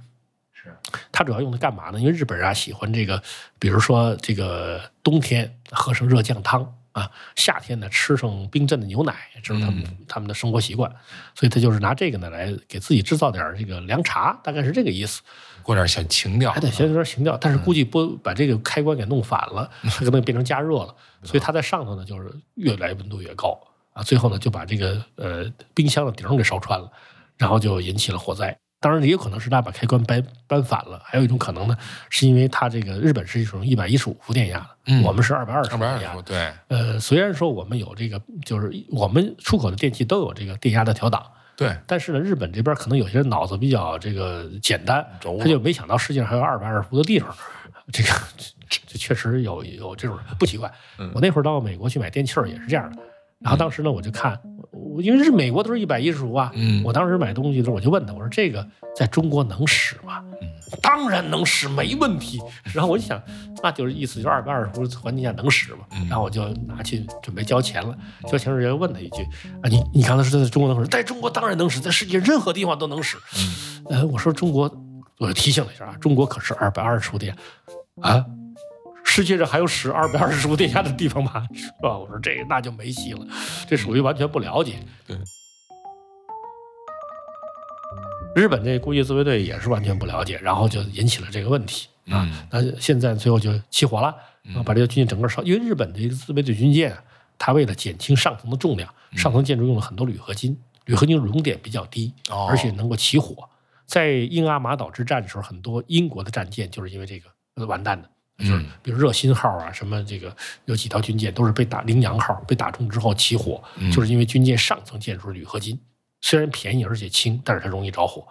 是，他主要用的干嘛呢？因为日本人啊喜欢这个，比如说这个冬天喝上热酱汤啊，夏天呢吃上冰镇的牛奶，这是他们、他们的生活习惯，所以他就是拿这个呢来给自己制造点这个凉茶，大概是这个意思。过点小情调还，得先有点情调，但是估计不把这个开关给弄反了，<laughs> 它可能变成加热了，所以它在上头呢就是越来温度越高。啊，最后呢就把这个呃冰箱的顶儿给烧穿了，然后就引起了火灾。当然，也有可能是他把开关掰掰反了，还有一种可能呢，是因为它这个日本是一种一百一十五伏电压的，嗯我们是二百二十二百二伏电压对，呃，虽然说我们有这个，就是我们出口的电器都有这个电压的调档，对，但是呢，日本这边可能有些人脑子比较这个简单他就没想到世界上还有二百二十伏的地方。这个这这确实有有这种不奇怪。嗯我那会儿到美国去买电器儿也是这样的。然后当时呢，我就看，我因为是美国都是一百一十伏啊，嗯我当时买东西的时候我就问他，我说这个在中国能使吗？嗯当然能使，没问题。然后我就想，那就是意思就是二百二十伏环境下能使嘛。嗯然后我就拿去准备交钱了。交钱时人问他一句：“啊，你你刚才说在中国能使，在中国当然能使，在世界任何地方都能使。”呃，我说中国，我就提醒了一下啊，中国可是二百二十伏电啊。世界上还有使二百二十伏电压的地方吗？<laughs> 是吧？我说这个那就没戏了，这属于完全不了解。对，日本这工业自卫队也是完全不了解，然后就引起了这个问题啊。嗯那现在最后就起火了，啊，把这个军舰整个烧。因为日本的一个自卫队军舰啊，它为了减轻上层的重量，上层建筑用了很多铝合金，铝合金熔点比较低，哦而且能够起火。在英阿马岛之战的时候，很多英国的战舰就是因为这个呃完蛋的。就是嗯比如热心号啊，什么这个有几条军舰都是被打羚羊号被打中之后起火，嗯就是因为军舰上层建筑是铝合金，虽然便宜而且轻，但是它容易着火。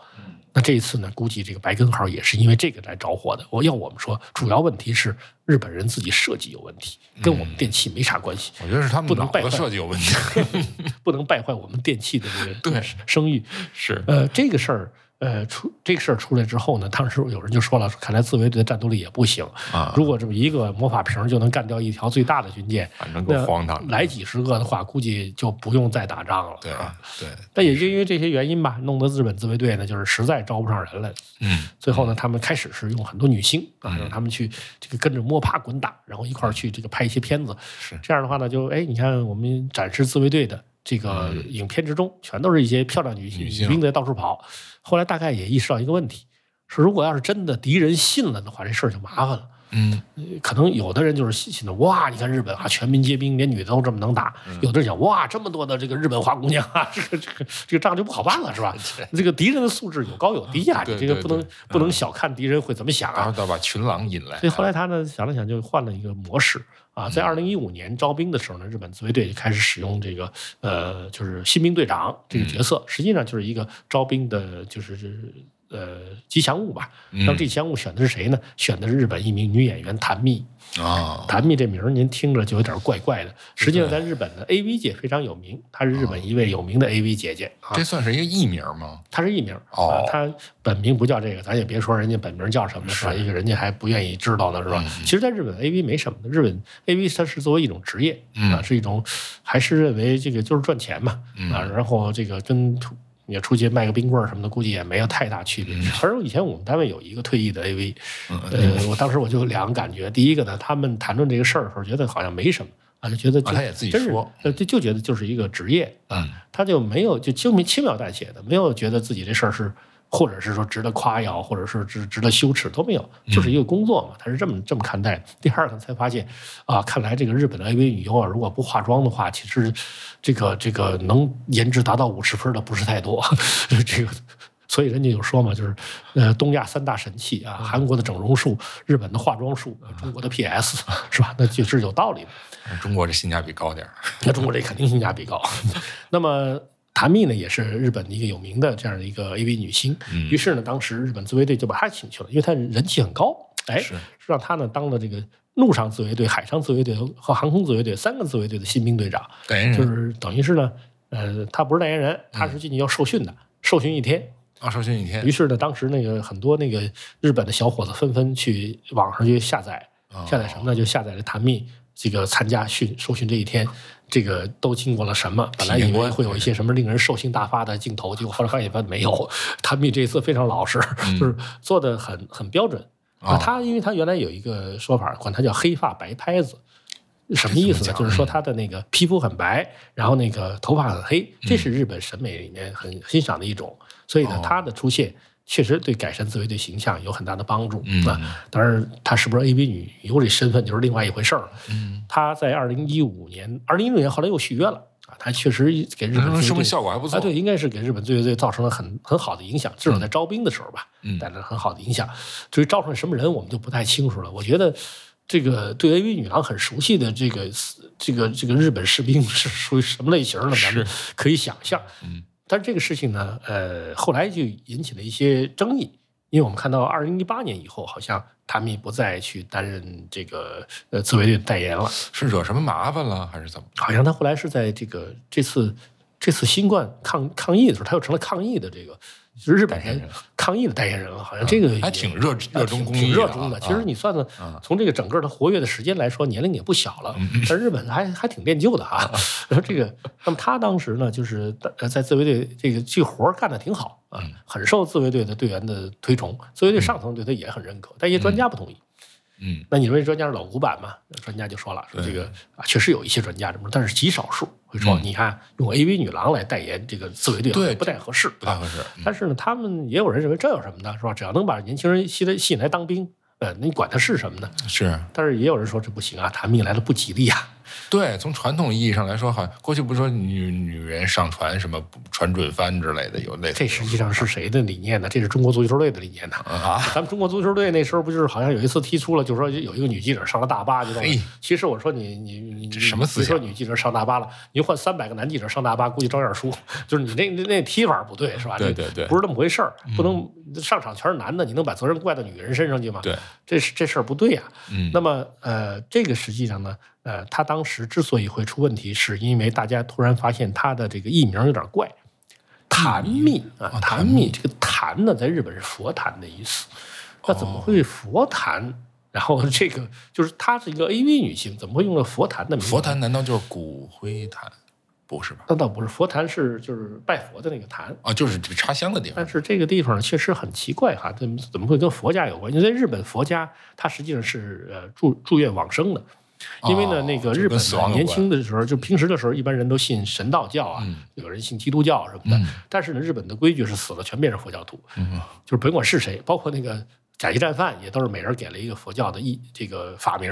那这一次呢，估计这个白根号也是因为这个来着火的。我要我们说，主要问题是日本人自己设计有问题，跟我们电器没啥关系，我觉得是他们不能败坏设计有问题，<laughs> 不能败坏我们电器的这个对声誉。是，呃，这个事儿，呃，出这个事儿出来之后呢，当时有人就说了，看来自卫队的战斗力也不行。啊如果这么一个魔法瓶就能干掉一条最大的军舰，反正够那荒唐的。来几十个的话，估计就不用再打仗了。对啊对，但也就因为这些原因吧，弄得日本自卫队呢，就是实在招不上人来。嗯最后呢，他们开始是用很多女星啊，让他们去这个跟着摸爬滚打，然后一块儿去这个拍一些片子。是这样的话呢，就哎，你看我们展示自卫队的这个影片之中，全都是一些漂亮女女兵在到处跑。后来大概也意识到一个问题，是如果要是真的敌人信了的话，这事儿就麻烦了。嗯。可能有的人就是信的哇，你看日本啊，全民皆兵，连女的都这么能打；嗯。有的人想哇，这么多的这个日本花姑娘啊，<laughs> 这个这个这个仗就不好办了，是吧？<laughs> 这个敌人的素质有高有低啊，对你这个不能不能小看敌人会怎么想啊。然后再把群狼引来。所以后来他呢想了想，就换了一个模式啊，在二零一五年招兵的时候呢，日本自卫队就开始使用这个呃，就是新兵队长这个角色，实际上就是一个招兵的，就是呃吉祥物吧。那么这吉祥物选的是谁呢？选的是日本一名女演员谭蜜。啊，谭蜜这名儿您听着就有点怪怪的，实际上在日本的 AV 界非常有名，她是日本一位有名的 AV 姐姐啊这，算是一个艺名吗？她是艺名哦啊，她本名不叫这个，咱也别说人家本名叫什么是吧？一个人家还不愿意知道呢是吧？其实，在日本 AV 没什么的，日本 AV 它是作为一种职业啊，是一种还是认为这个就是赚钱嘛啊，然后这个跟你要出去卖个冰棍儿什么的，估计也没有太大区别。<laughs> 反正以前我们单位有一个退役的 AV，呃，我当时我就两个感觉，第一个呢，他们谈论这个事儿的时候，觉得好像没什么啊，就觉得他也自己说呃，就就觉得就是一个职业啊，嗯他就没有就轻轻描淡写的，没有觉得自己这事儿是。或者是说值得夸耀，或者是值值得羞耻都没有，就是一个工作嘛，他是这么这么看待的。第二个才发现，啊，看来这个日本的 AV 女优啊，如果不化妆的话，其实这个这个能颜值达到五十分的不是太多，<laughs> 这个。所以人家有说嘛，就是，呃，东亚三大神器啊，韩国的整容术，日本的化妆术，中国的 PS，<laughs> 是吧？那就是有道理的。中国这性价比高点儿。那中国这肯定性价比高。<laughs> 那么谭蜜呢，也是日本的一个有名的这样的一个 AV 女星。于是呢，当时日本自卫队就把她请去了，因为她人气很高，哎，是让她呢当了这个陆上自卫队、海上自卫队和航空自卫队三个自卫队的新兵队长，代言人就是等于是呢，呃，她不是代言人，她是进去要受训的，受训一天。啊，受训一天于是呢，当时那个很多那个日本的小伙子纷纷去网上去下载，下载什么呢？就下载了谭蜜这个参加训受训这一天，这个都经过了什么？本来以为会有一些什么令人兽性大发的镜头，结果后来发现发现没有。<laughs> 谭蜜这一次非常老实，就是做的很很标准。啊，他因为他原来有一个说法，管他叫黑发白拍子。什么意思呢？就是说他的那个皮肤很白，然后那个头发很黑，这是日本审美里面很欣赏的一种。所以呢，他的出现确实对改善自卫队形象有很大的帮助啊。当然，她是不是 AV 女优这身份就是另外一回事儿了。他在二零一五年、二零一六年后来又续约了啊，他确实给日本说明效果还不错。啊，对，应该是给日本自卫队造成了很很好的影响，至少在招兵的时候吧，带来了很好的影响。至于招出来什么人，我们就不太清楚了。我觉得。这个对 AV 女郎很熟悉的这个这个这个日本士兵是属于什么类型的？咱们可以想象。嗯，但是这个事情呢，呃，后来就引起了一些争议，因为我们看到二零一八年以后，好像他们也不再去担任这个呃自卫队的代言了，是惹什么麻烦了，还是怎么？好像他后来是在这个这次这次新冠抗抗疫的时候，他又成了抗疫的这个。就是日本人抗议的代言人了，好像这个还挺热热衷公益，挺热衷的。其实你算算，从这个整个的活跃的时间来说，年龄也不小了。但日本还还挺恋旧的哈。<laughs> 然后这个，那么他当时呢，就是在自卫队这个这活干的挺好啊，很受自卫队的队员的推崇，自卫队上层对他也很认可，但一些专家不同意。嗯，那你认为专家是老古板吗？专家就说了，说这个啊，确实有一些专家这么，但是极少数会说，你看用 AV 女郎来代言这个自卫队，对，不太合适，不太合适。但是呢，他们也有人认为这有什么呢？是吧？只要能把年轻人吸来吸引来当兵，呃，你管他是什么呢？是。但是也有人说这不行啊，谈命来了不吉利啊。对，从传统意义上来说，好像过去不是说女女人上船什么船准帆之类的，有类似。这实际上是谁的理念呢？这是中国足球队的理念呢。啊，咱们中国足球队那时候不就是好像有一次踢出了，就是说有一个女记者上了大巴，就哎，其实我说你你你这什么思想？你说女记者上大巴了，你换三百个男记者上大巴，估计照样输。<laughs> 就是你那那那踢法不对，是吧？对对对，不是那么回事儿，不能上场全是男的，你能把责任怪到女人身上去吗？对，这是这事儿不对呀。嗯，那么呃，这个实际上呢。呃，他当时之所以会出问题，是因为大家突然发现他的这个艺名有点怪，谭蜜啊，谭蜜这个谭呢，在日本是佛坛的意思，那怎么会佛坛？然后这个就是她是一个 AV 女性，怎么会用了佛坛的名字？佛坛难道就是骨灰坛？不是吧？那倒不是，佛坛是就是拜佛的那个坛。啊，就是这个插香的地方但。是这个地方确实很奇怪哈，怎么怎么会跟佛家有关？因为在日本佛家它实际上是呃住住院往生的，因为呢哦那个日本死亡有关轻的时候，就平时的时候，一般人都信神道教啊，有人信基督教什么的。嗯但是呢，日本的规矩是死了全变成佛教徒，嗯就是甭管是谁，包括那个甲级战犯也都是每人给了一个佛教的一这个法名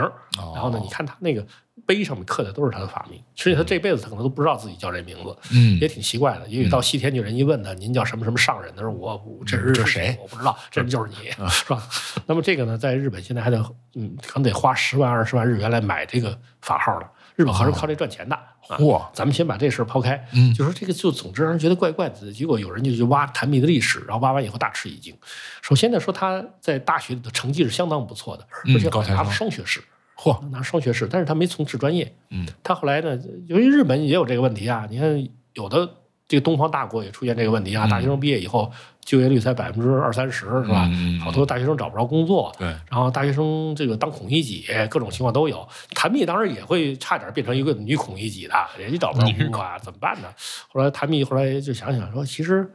然后呢，你看他那个碑上面刻的都是他的法名，实际他这辈子他可能都不知道自己叫这名字。嗯也挺奇怪的，也许到西天去，人一问他，您叫什么什么上人？他说我我这人是谁我不知道，这人就是你，是吧？<laughs> 那么这个呢，在日本现在还得嗯，可能得花十万二十万日元来买这个法号了。日本好像靠这赚钱的啊。嚯咱们先把这事儿抛开，嗯就说这个就总之让人觉得怪怪的。结果有人就去挖谭密的历史，然后挖完以后大吃一惊。首先呢，说他在大学里的成绩是相当不错的，嗯而且拿了双学士。嚯，拿双学士，但是他没从事专业。嗯，他后来呢，由于日本也有这个问题啊，你看有的这个东方大国也出现这个问题啊，大学生毕业以后就业率才百分之二三十，是吧？好多大学生找不着工作，对，然后大学生这个当孔乙己，各种情况都有。谭蜜当时也会差点变成一个女孔乙己的，人家找不着工作啊，怎么办呢？后来谭蜜后来就想想说，其实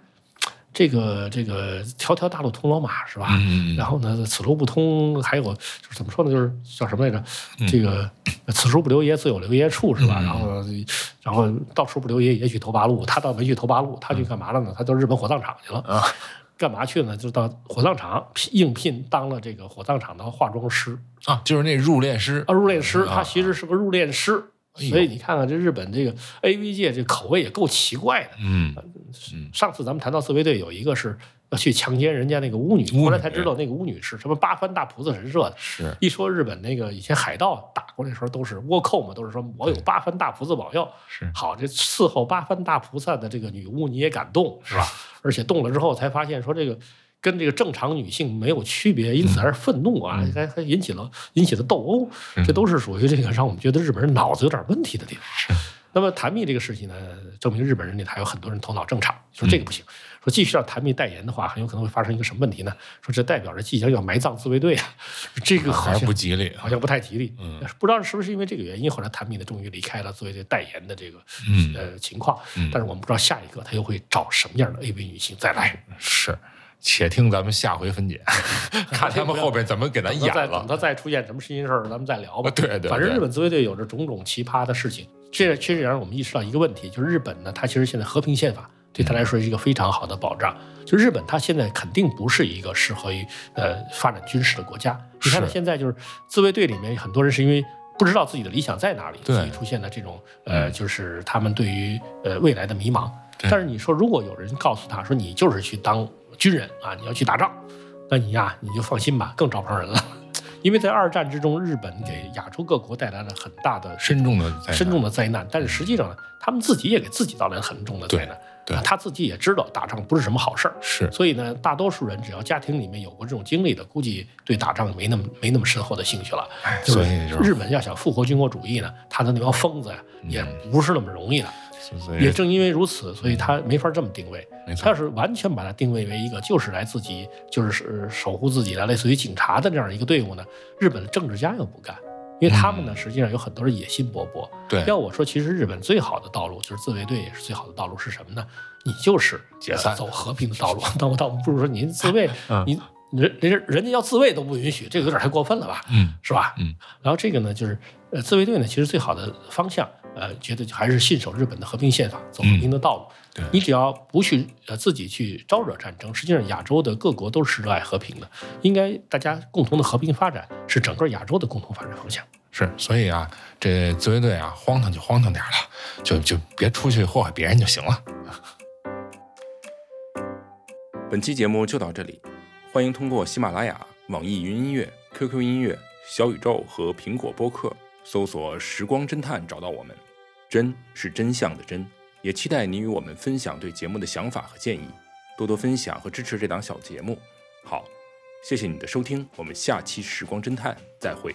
这个这个条条大路通罗马是吧？嗯然后呢，此路不通，还有就是怎么说呢？就是叫什么来着？嗯这个此处不留爷，自有留爷处，是吧？然后，然后到处不留爷，也许投八路。他倒没去投八路，他去干嘛了呢？他到日本火葬场去了。啊，<laughs> 干嘛去呢？就到火葬场应聘当了这个火葬场的化妆师啊，就是那入殓师啊，入殓师。啊他其实是个入殓师。所以你看看这日本这个 A V 界这口味也够奇怪的。嗯上次咱们谈到自卫队有一个是要去强奸人家那个巫女，巫女后来才知道那个巫女是什么八幡大菩萨神社的。是一说日本那个以前海盗打过来的时候都是倭寇嘛，都是说我有八幡大菩萨保佑。是好，这伺候八幡大菩萨的这个女巫你也敢动是吧？而且动了之后才发现说这个跟这个正常女性没有区别，因此而愤怒啊，还还引起了引起了斗殴，这都是属于这个让我们觉得日本人脑子有点问题的地方。那么谭蜜这个事情呢，证明日本人里还有很多人头脑正常，说这个不行，说继续让谭蜜代言的话，很有可能会发生一个什么问题呢？说这代表着即将要埋葬自卫队啊，这个好像不吉利，好像不太吉利。嗯，不知道是不是因为这个原因，后来谭蜜呢终于离开了作为这代言的这个嗯呃情况。嗯但是我们不知道下一个他又会找什么样的 AV 女性再来。是。且听咱们下回分解，<laughs> 看他们后边怎么给咱演等他再等。他再出现什么新鲜事儿，咱们再聊吧。啊对对对反正日本自卫队有着种种奇葩的事情，这确实也让我们意识到一个问题，就是日本呢，它其实现在和平宪法对他来说是一个非常好的保障。就日本，它现在肯定不是一个适合于呃发展军事的国家。你看，是现在就是自卫队里面很多人是因为。不知道自己的理想在哪里，对所以出现了这种呃，嗯就是他们对于呃未来的迷茫。但是你说，如果有人告诉他说你就是去当军人啊，你要去打仗，那你呀你就放心吧，<laughs> 更找不上人了。<laughs> 因为在二战之中，日本给亚洲各国带来了很大的深重的深重的灾难，但是实际上呢，他们自己也给自己带来了很重的灾难。对他自己也知道打仗不是什么好事儿，是所以呢，大多数人只要家庭里面有过这种经历的，估计对打仗没那么没那么深厚的兴趣了。哎，所以日本要想复活军国主义呢，他的那帮疯子呀，也不是那么容易的。也正因为如此，所以他没法这么定位。他要是完全把它定位为一个就是来自己就是守护自己的，类似于警察的这样一个队伍呢，日本的政治家又不干，因为他们呢实际上有很多人野心勃勃。嗯对要我说，其实日本最好的道路就是自卫队，也是最好的道路是什么呢？你就是解散呃走和平的道路。那我倒不如说您自卫，<laughs> 嗯你人人人家要自卫都不允许，这个有点太过分了吧？嗯是吧？嗯。然后这个呢，就是呃，自卫队呢，其实最好的方向，呃，觉得还是信守日本的和平宪法，走和平的道路。嗯对你只要不去呃自己去招惹战争，实际上亚洲的各国都是热爱和平的，应该大家共同的和平发展是整个亚洲的共同发展方向。是，所以啊，这自卫队啊，荒唐就荒唐点了，就就别出去祸害别人就行了。本期节目就到这里，欢迎通过喜马拉雅、网易云音乐、QQ 音乐、小宇宙和苹果播客搜索“时光侦探”找到我们。真是真相的真，也期待你与我们分享对节目的想法和建议，多多分享和支持这档小节目。好，谢谢你的收听，我们下期《时光侦探》再会。